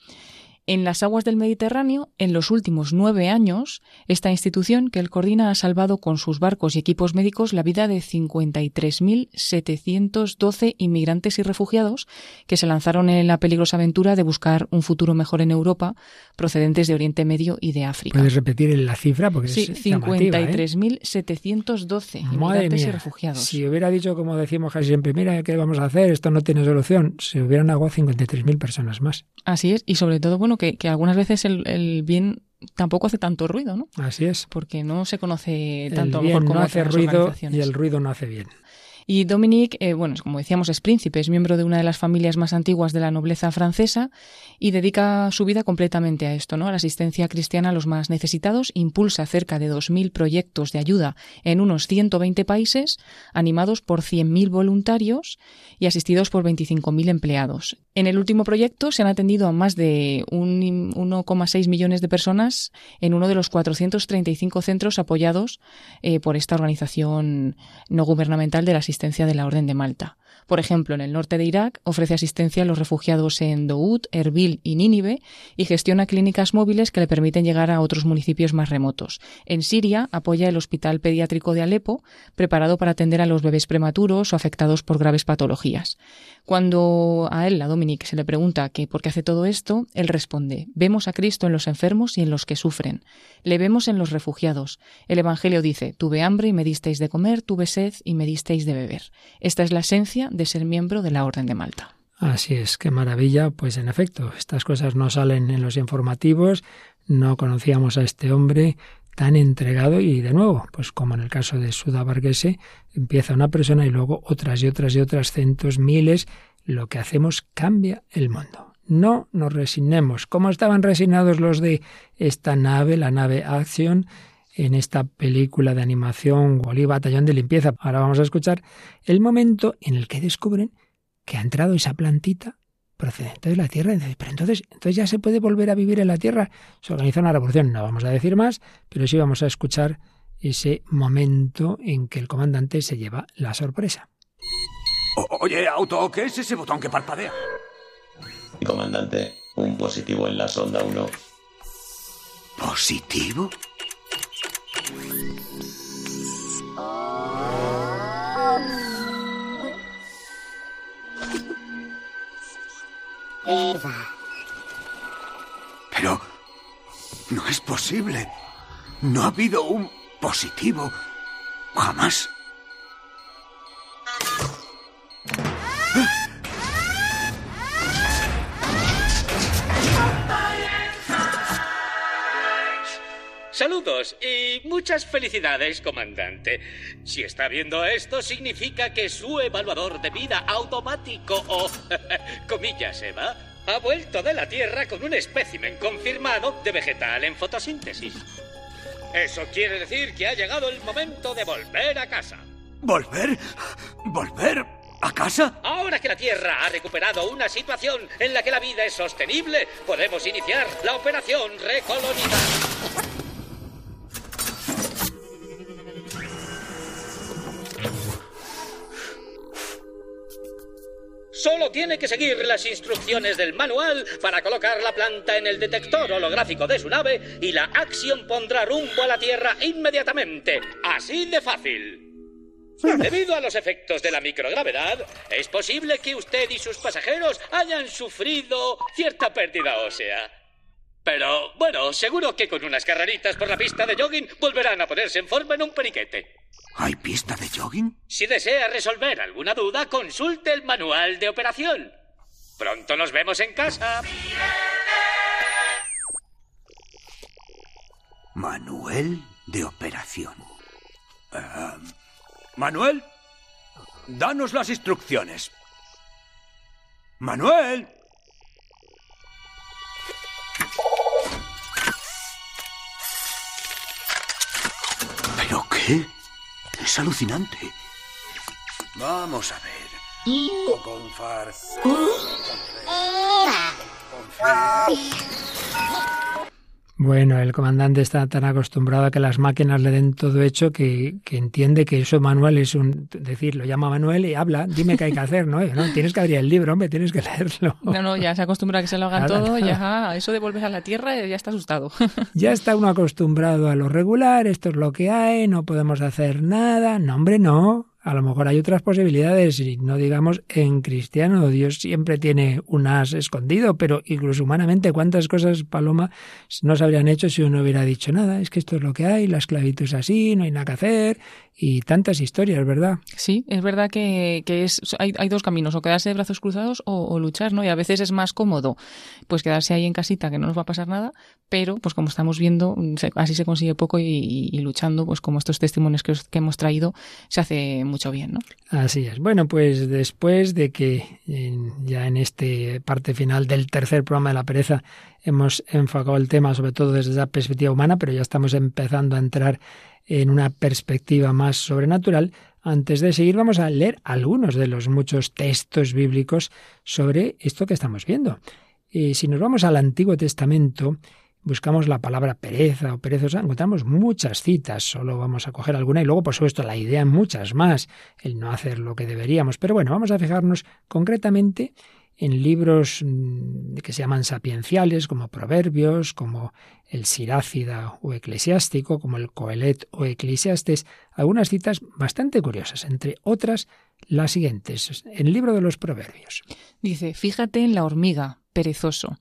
C: En las aguas del Mediterráneo, en los últimos nueve años, esta institución que él coordina ha salvado con sus barcos y equipos médicos la vida de 53.712 inmigrantes y refugiados que se lanzaron en la peligrosa aventura de buscar un futuro mejor en Europa, procedentes de Oriente Medio y de África.
A: ¿Puedes repetir la cifra? Porque
C: sí, 53.712 ¿eh? inmigrantes y refugiados.
A: Si hubiera dicho, como decimos casi siempre, mira, ¿qué vamos a hacer? Esto no tiene solución. Se hubieran aguado 53.000 personas más.
C: Así es, y sobre todo, bueno, que, algunas veces el, bien tampoco hace tanto ruido, ¿no?
A: Así es.
C: Porque no se conoce tanto
A: el bien
C: mejor como
A: no hace ruido y el ruido no hace bien.
C: Y Dominique, eh, bueno, como decíamos, es príncipe, es miembro de una de las familias más antiguas de la nobleza francesa y dedica su vida completamente a esto, ¿no? A la asistencia cristiana a los más necesitados, impulsa cerca de 2.000 proyectos de ayuda en unos 120 países, animados por 100.000 voluntarios y asistidos por 25.000 empleados. En el último proyecto se han atendido a más de 1,6 millones de personas en uno de los 435 centros apoyados eh, por esta organización no gubernamental de la asistencia de la Orden de Malta. Por ejemplo, en el norte de Irak ofrece asistencia a los refugiados en Doud, Erbil y Nínive y gestiona clínicas móviles que le permiten llegar a otros municipios más remotos. En Siria apoya el Hospital Pediátrico de Alepo, preparado para atender a los bebés prematuros o afectados por graves patologías. Cuando a él, a Dominic, se le pregunta que por qué hace todo esto, él responde, vemos a Cristo en los enfermos y en los que sufren. Le vemos en los refugiados. El Evangelio dice, tuve hambre y me disteis de comer, tuve sed y me disteis de beber. Esta es la esencia de ser miembro de la Orden de Malta.
A: Así es, qué maravilla. Pues en efecto, estas cosas no salen en los informativos. No conocíamos a este hombre tan entregado y de nuevo, pues como en el caso de Suda Varghese, empieza una persona y luego otras y otras y otras cientos, miles, lo que hacemos cambia el mundo. No nos resignemos, como estaban resignados los de esta nave, la nave Action, en esta película de animación Wally Batallón de Limpieza. Ahora vamos a escuchar el momento en el que descubren que ha entrado esa plantita procedente de la Tierra. Pero entonces, entonces ya se puede volver a vivir en la Tierra. Se organiza una revolución. No vamos a decir más, pero sí vamos a escuchar ese momento en que el comandante se lleva la sorpresa.
G: Oye, auto, ¿qué es ese botón que parpadea?
F: Comandante, un positivo en la sonda 1.
G: ¿Positivo?
I: Eva.
G: Pero... No es posible. No ha habido un positivo. Jamás.
J: Saludos y muchas felicidades, comandante. Si está viendo esto, significa que su evaluador de vida automático o, comillas, Eva, ha vuelto de la Tierra con un espécimen confirmado de vegetal en fotosíntesis. Eso quiere decir que ha llegado el momento de volver a casa.
G: ¿Volver? ¿Volver a casa?
J: Ahora que la Tierra ha recuperado una situación en la que la vida es sostenible, podemos iniciar la operación recolonizar. Solo tiene que seguir las instrucciones del manual para colocar la planta en el detector holográfico de su nave y la Axion pondrá rumbo a la Tierra inmediatamente. Así de fácil. Debido a los efectos de la microgravedad, es posible que usted y sus pasajeros hayan sufrido cierta pérdida ósea. Pero, bueno, seguro que con unas carreritas por la pista de jogging volverán a ponerse en forma en un periquete.
G: ¿Hay pista de jogging?
J: Si desea resolver alguna duda, consulte el manual de operación. Pronto nos vemos en casa.
G: Manual de operación. Uh, Manuel, danos las instrucciones. Manuel. ¿Pero qué? Es alucinante. Vamos a ver. Confar.
A: Bueno, el comandante está tan acostumbrado a que las máquinas le den todo hecho que, que, entiende que eso Manuel es un... decir, lo llama Manuel y habla, dime qué hay que hacer, ¿no? ¿no? Tienes que abrir el libro, hombre, tienes que leerlo.
C: No, no, ya se acostumbra a que se lo hagan todo, ya eso de volver a la Tierra ya está asustado.
A: ya está uno acostumbrado a lo regular, esto es lo que hay, no podemos hacer nada. No, hombre, no a lo mejor hay otras posibilidades, y no digamos en cristiano, Dios siempre tiene un as escondido, pero incluso humanamente, ¿cuántas cosas, Paloma, no se habrían hecho si uno hubiera dicho nada? Es que esto es lo que hay, la esclavitud es así, no hay nada que hacer, y tantas historias, ¿verdad?
C: Sí, es verdad que, es, hay, dos caminos, o quedarse de brazos cruzados o, luchar, ¿no? Y a veces es más cómodo, pues quedarse ahí en casita, que no nos va a pasar nada, pero pues como estamos viendo, así se consigue poco y, luchando, pues como estos testimonios que, os, que hemos traído, se hace mucho bien, ¿no?
A: Así es. Bueno, pues después de que en, ya en este parte final del tercer programa de la pereza hemos enfocado el tema sobre todo desde la perspectiva humana, pero ya estamos empezando a entrar en una perspectiva más sobrenatural. Antes de seguir, vamos a leer algunos de los muchos textos bíblicos sobre esto que estamos viendo. Y si nos vamos al Antiguo Testamento, buscamos la palabra pereza o perezosa, encontramos muchas citas, solo vamos a coger alguna y luego, por supuesto, la idea en muchas más, el no hacer lo que deberíamos. Pero bueno, vamos a fijarnos concretamente en libros que se llaman sapienciales, como Proverbios, como el Sirácida o Eclesiástico, como el Coelet o Eclesiastes, algunas citas bastante curiosas, entre otras las siguientes, en el libro de los Proverbios.
C: Dice, fíjate en la hormiga, perezoso,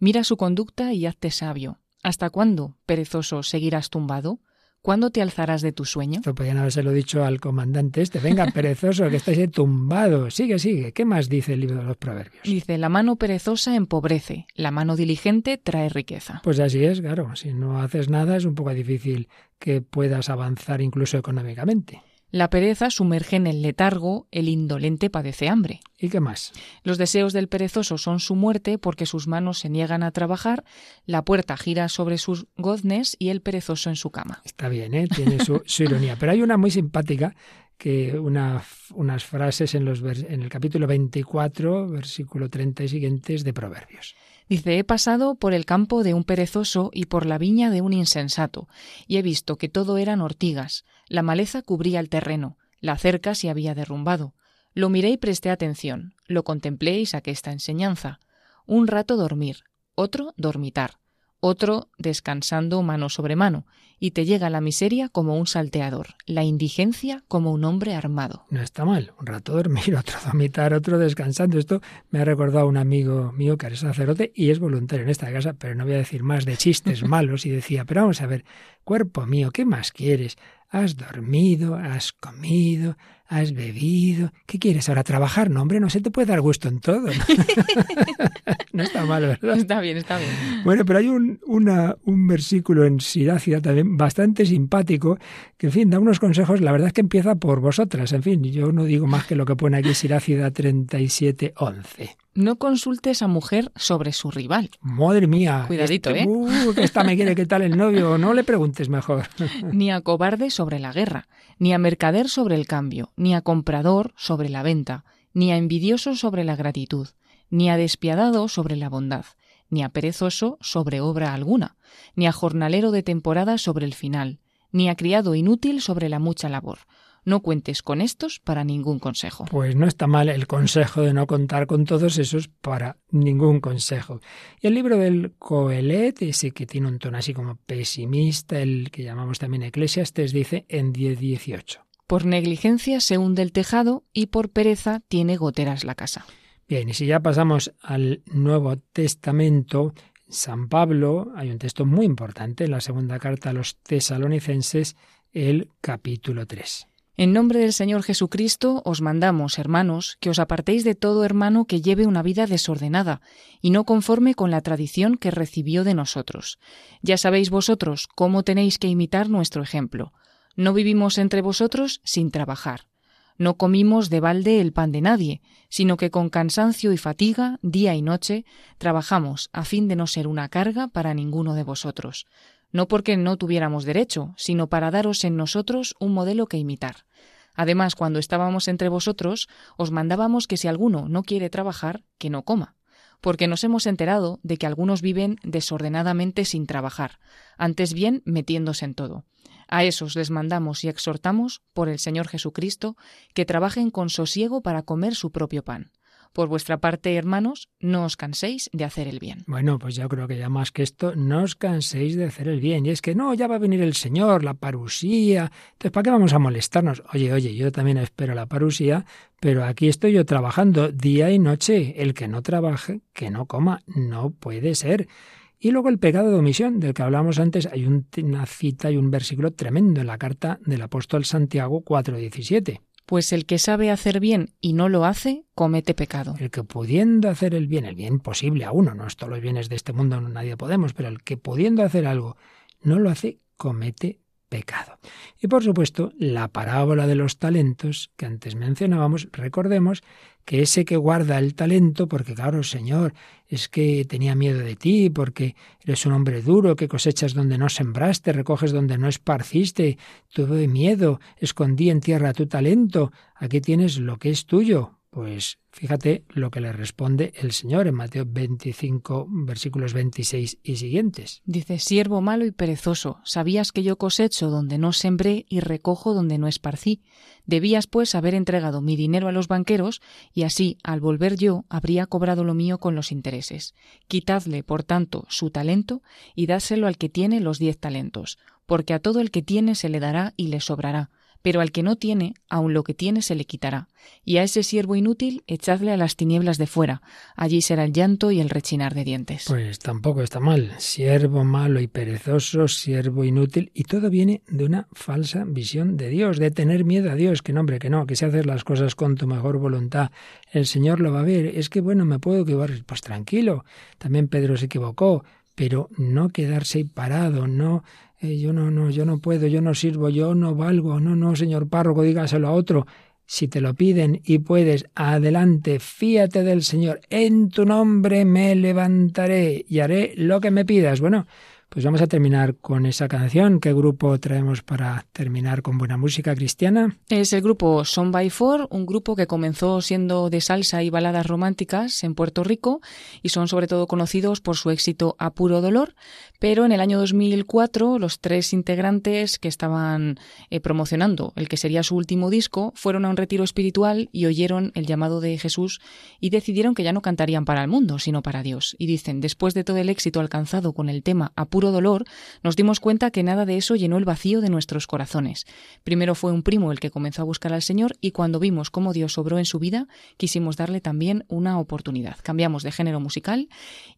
C: mira su conducta y hazte sabio. ¿Hasta cuándo, perezoso, seguirás tumbado? ¿Cuándo te alzarás de tu sueño?
A: Esto podían habérselo dicho al comandante este. Venga, perezoso, que estáis tumbado. Sigue, sigue. ¿Qué más dice el libro de los proverbios?
C: Dice, la mano perezosa empobrece, la mano diligente trae riqueza.
A: Pues así es, claro. Si no haces nada es un poco difícil que puedas avanzar incluso económicamente.
C: La pereza sumerge en el letargo, el indolente padece hambre.
A: ¿Y qué más?
C: Los deseos del perezoso son su muerte porque sus manos se niegan a trabajar, la puerta gira sobre sus goznes y el perezoso en su cama.
A: Está bien, ¿eh? tiene su, su ironía. Pero hay una muy simpática que una, unas frases en, los, en el capítulo 24, versículo 30 y siguientes de Proverbios.
C: Dice, he pasado por el campo de un perezoso y por la viña de un insensato, y he visto que todo eran ortigas, la maleza cubría el terreno, la cerca se había derrumbado. Lo miré y presté atención, lo contemplé y saqué esta enseñanza. Un rato dormir, otro dormitar, otro descansando mano sobre mano, y te llega la miseria como un salteador, la indigencia como un hombre armado.
A: No está mal, un rato dormir, otro dormitar, otro descansando. Esto me ha recordado un amigo mío que era sacerdote y es voluntario en esta casa, pero no voy a decir más de chistes malos, y decía, pero vamos a ver, cuerpo mío, ¿qué más quieres? Has dormido, has comido, has bebido. ¿Qué quieres ahora? ¿Trabajar? No, hombre, no se te puede dar gusto en todo. No, está mal, ¿verdad?
C: Está bien, está bien.
A: Bueno, pero hay un, una, un versículo en Sirácida también bastante simpático que, en fin, da unos consejos. La verdad es que empieza por vosotras. En fin, yo no digo más que lo que pone aquí Sirácida 37, 11.
C: No consultes a mujer sobre su rival.
A: Madre mía.
C: Cuidadito,
A: este,
C: ¿eh?
A: Uh, que esta me quiere qué tal el novio. No le preguntes mejor.
C: ni a cobarde sobre la guerra, ni a mercader sobre el cambio, ni a comprador sobre la venta, ni a envidioso sobre la gratitud, ni a despiadado sobre la bondad, ni a perezoso sobre obra alguna, ni a jornalero de temporada sobre el final, ni a criado inútil sobre la mucha labor. No cuentes con estos para ningún consejo.
A: Pues no está mal el consejo de no contar con todos esos para ningún consejo. Y el libro del Coelet, ese que tiene un tono así como pesimista, el que llamamos también Eclesiastes, dice en 10.18.
C: Por negligencia se hunde el tejado y por pereza tiene goteras la casa.
A: Bien, y si ya pasamos al Nuevo Testamento, San Pablo, hay un texto muy importante en la segunda carta a los tesalonicenses, el capítulo 3.
C: En nombre del Señor Jesucristo os mandamos, hermanos, que os apartéis de todo hermano que lleve una vida desordenada y no conforme con la tradición que recibió de nosotros. Ya sabéis vosotros cómo tenéis que imitar nuestro ejemplo. No vivimos entre vosotros sin trabajar. No comimos de balde el pan de nadie, sino que con cansancio y fatiga, día y noche, trabajamos a fin de no ser una carga para ninguno de vosotros no porque no tuviéramos derecho, sino para daros en nosotros un modelo que imitar. Además, cuando estábamos entre vosotros, os mandábamos que si alguno no quiere trabajar, que no coma, porque nos hemos enterado de que algunos viven desordenadamente sin trabajar, antes bien metiéndose en todo. A esos les mandamos y exhortamos, por el Señor Jesucristo, que trabajen con sosiego para comer su propio pan. Por vuestra parte, hermanos, no os canséis de hacer el bien.
A: Bueno, pues yo creo que ya más que esto, no os canséis de hacer el bien. Y es que no, ya va a venir el Señor, la parusía. Entonces, ¿para qué vamos a molestarnos? Oye, oye, yo también espero la parusía, pero aquí estoy yo trabajando día y noche. El que no trabaje, que no coma. No puede ser. Y luego el pecado de omisión, del que hablamos antes, hay una cita y un versículo tremendo en la carta del apóstol Santiago 4:17.
C: Pues el que sabe hacer bien y no lo hace, comete pecado.
A: El que pudiendo hacer el bien, el bien posible a uno, no es todos los bienes de este mundo, nadie podemos, pero el que pudiendo hacer algo no lo hace, comete pecado. Y por supuesto, la parábola de los talentos que antes mencionábamos, recordemos que ese que guarda el talento, porque claro, Señor, es que tenía miedo de ti, porque eres un hombre duro, que cosechas donde no sembraste, recoges donde no esparciste, tuve miedo, escondí en tierra tu talento, aquí tienes lo que es tuyo. Pues fíjate lo que le responde el Señor en Mateo 25, versículos 26 y siguientes.
C: Dice, siervo malo y perezoso, sabías que yo cosecho donde no sembré y recojo donde no esparcí. Debías, pues, haber entregado mi dinero a los banqueros, y así, al volver yo, habría cobrado lo mío con los intereses. Quitadle, por tanto, su talento, y dáselo al que tiene los diez talentos, porque a todo el que tiene se le dará y le sobrará Pero al que no tiene, aun lo que tiene se le quitará. Y a ese siervo inútil echadle a las tinieblas de fuera. Allí será el llanto y el rechinar de dientes.
A: Pues tampoco está mal. Siervo malo y perezoso, siervo inútil, y todo viene de una falsa visión de Dios, de tener miedo a Dios, que no, hombre, que no, que si haces las cosas con tu mejor voluntad, el Señor lo va a ver. Es que, bueno, me puedo equivocar. Pues tranquilo. También Pedro se equivocó, pero no quedarse parado, no eh, yo no, no, yo no puedo, yo no sirvo, yo no valgo, no, no, señor párroco, dígaselo a otro. Si te lo piden y puedes, adelante, fíate del Señor. En tu nombre me levantaré y haré lo que me pidas. Bueno, pues vamos a terminar con esa canción. ¿Qué grupo traemos para terminar con buena música cristiana?
C: Es el grupo Son by Four, un grupo que comenzó siendo de salsa y baladas románticas en Puerto Rico y son sobre todo conocidos por su éxito A Puro Dolor, pero en el año 2004 los tres integrantes que estaban eh, promocionando el que sería su último disco fueron a un retiro espiritual y oyeron el llamado de Jesús y decidieron que ya no cantarían para el mundo, sino para Dios. Y dicen, después de todo el éxito alcanzado con el tema A Puro dolor, nos dimos cuenta que nada de eso llenó el vacío de nuestros corazones. Primero fue un primo el que comenzó a buscar al Señor y cuando vimos cómo Dios sobró en su vida, quisimos darle también una oportunidad. Cambiamos de género musical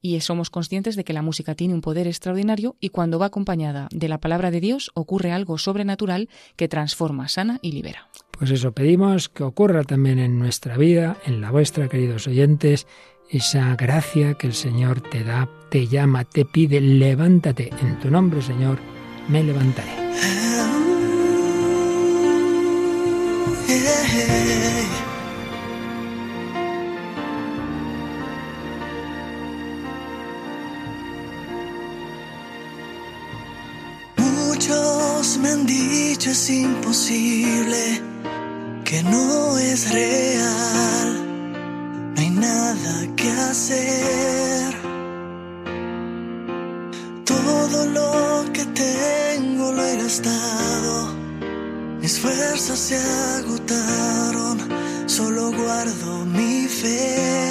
C: y somos conscientes de que la música tiene un poder extraordinario y cuando va acompañada de la palabra de Dios ocurre algo sobrenatural que transforma, sana y libera.
A: Pues eso pedimos que ocurra también en nuestra vida, en la vuestra, queridos oyentes, esa gracia que el Señor te da, te llama, te pide, levántate. En tu nombre, Señor, me levantaré.
I: Muchos me han dicho es imposible, que no es real que hacer. Todo lo que tengo lo he gastado. Mis fuerzas se agotaron, solo guardo mi fe.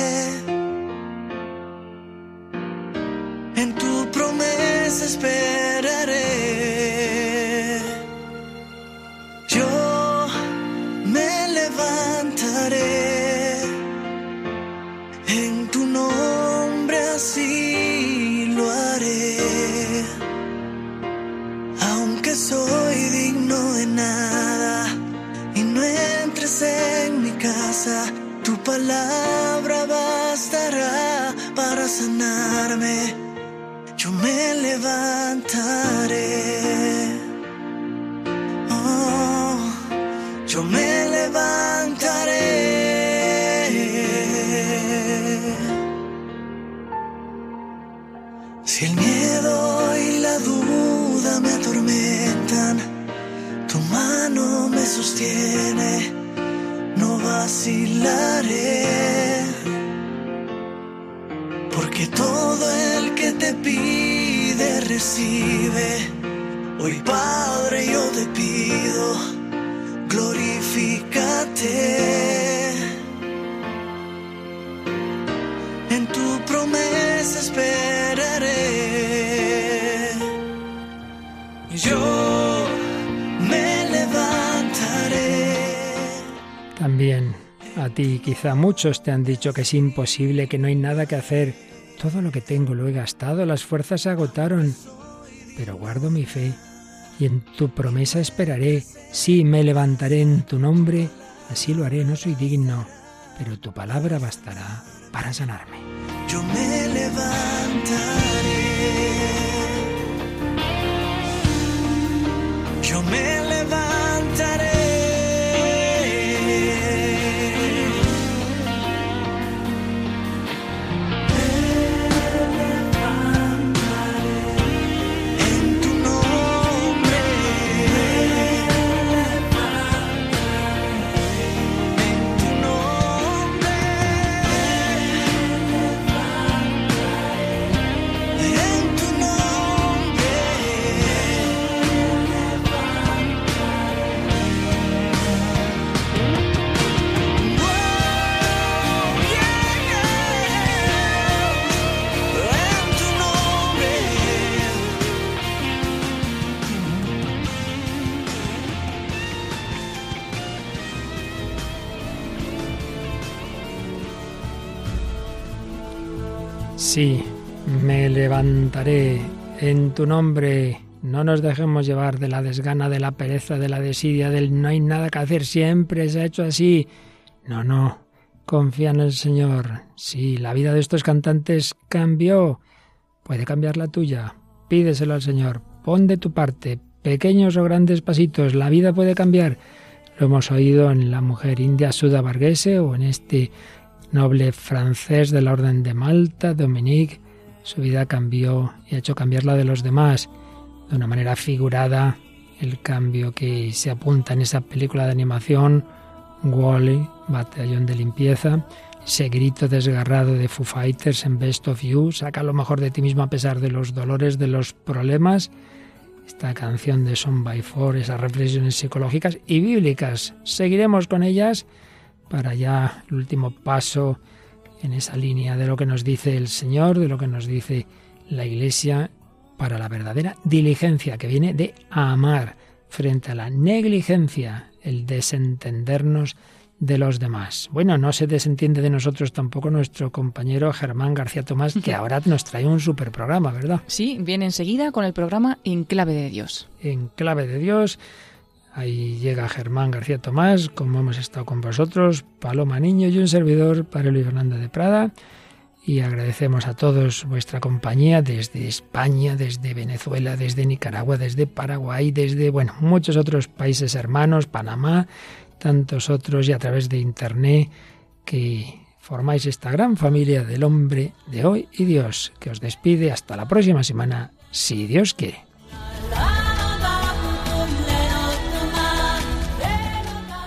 A: También a ti quizá muchos te han dicho que es imposible, que no hay nada que hacer. Todo lo que tengo lo he gastado, las fuerzas se agotaron. Pero guardo mi fe y en tu promesa esperaré. Sí, me levantaré en tu nombre, así lo haré, no soy digno, pero tu palabra bastará para sanarme.
I: Yo me levantaré. Yo me levantaré.
A: Sí, me levantaré en tu nombre. No nos dejemos llevar de la desgana, de la pereza, de la desidia, del no hay nada que hacer, siempre se ha hecho así. No, no, confía en el Señor. Sí, la vida de estos cantantes cambió. Puede cambiar la tuya. Pídeselo al Señor. Pon de tu parte, pequeños o grandes pasitos. La vida puede cambiar. Lo hemos oído en la mujer india Suda Varghese o en este noble francés de la Orden de Malta, Dominique. Su vida cambió y ha hecho cambiar la de los demás. De una manera figurada, el cambio que se apunta en esa película de animación, Wally, Batallón de Limpieza, ese grito desgarrado de Foo Fighters en Best of You, saca lo mejor de ti mismo a pesar de los dolores, de los problemas. Esta canción de Son by Four, esas reflexiones psicológicas y bíblicas. Seguiremos con ellas para ya el último paso en esa línea de lo que nos dice el Señor, de lo que nos dice la Iglesia para la verdadera diligencia que viene de amar frente a la negligencia, el desentendernos de los demás. Bueno, no se desentiende de nosotros tampoco nuestro compañero Germán García Tomás, que ahora nos trae un super programa, ¿verdad?
C: Sí, viene enseguida con el programa En Clave de Dios.
A: En Clave de Dios. Ahí llega Germán García Tomás, como hemos estado con vosotros, Paloma Niño y un servidor, Padre Luis Fernando de Prada. Y agradecemos a todos vuestra compañía desde España, desde Venezuela, desde Nicaragua, desde Paraguay, desde, bueno, muchos otros países hermanos, Panamá, tantos otros y a través de Internet que formáis esta gran familia del hombre de hoy y Dios, que os despide hasta la próxima semana, si Dios quiere.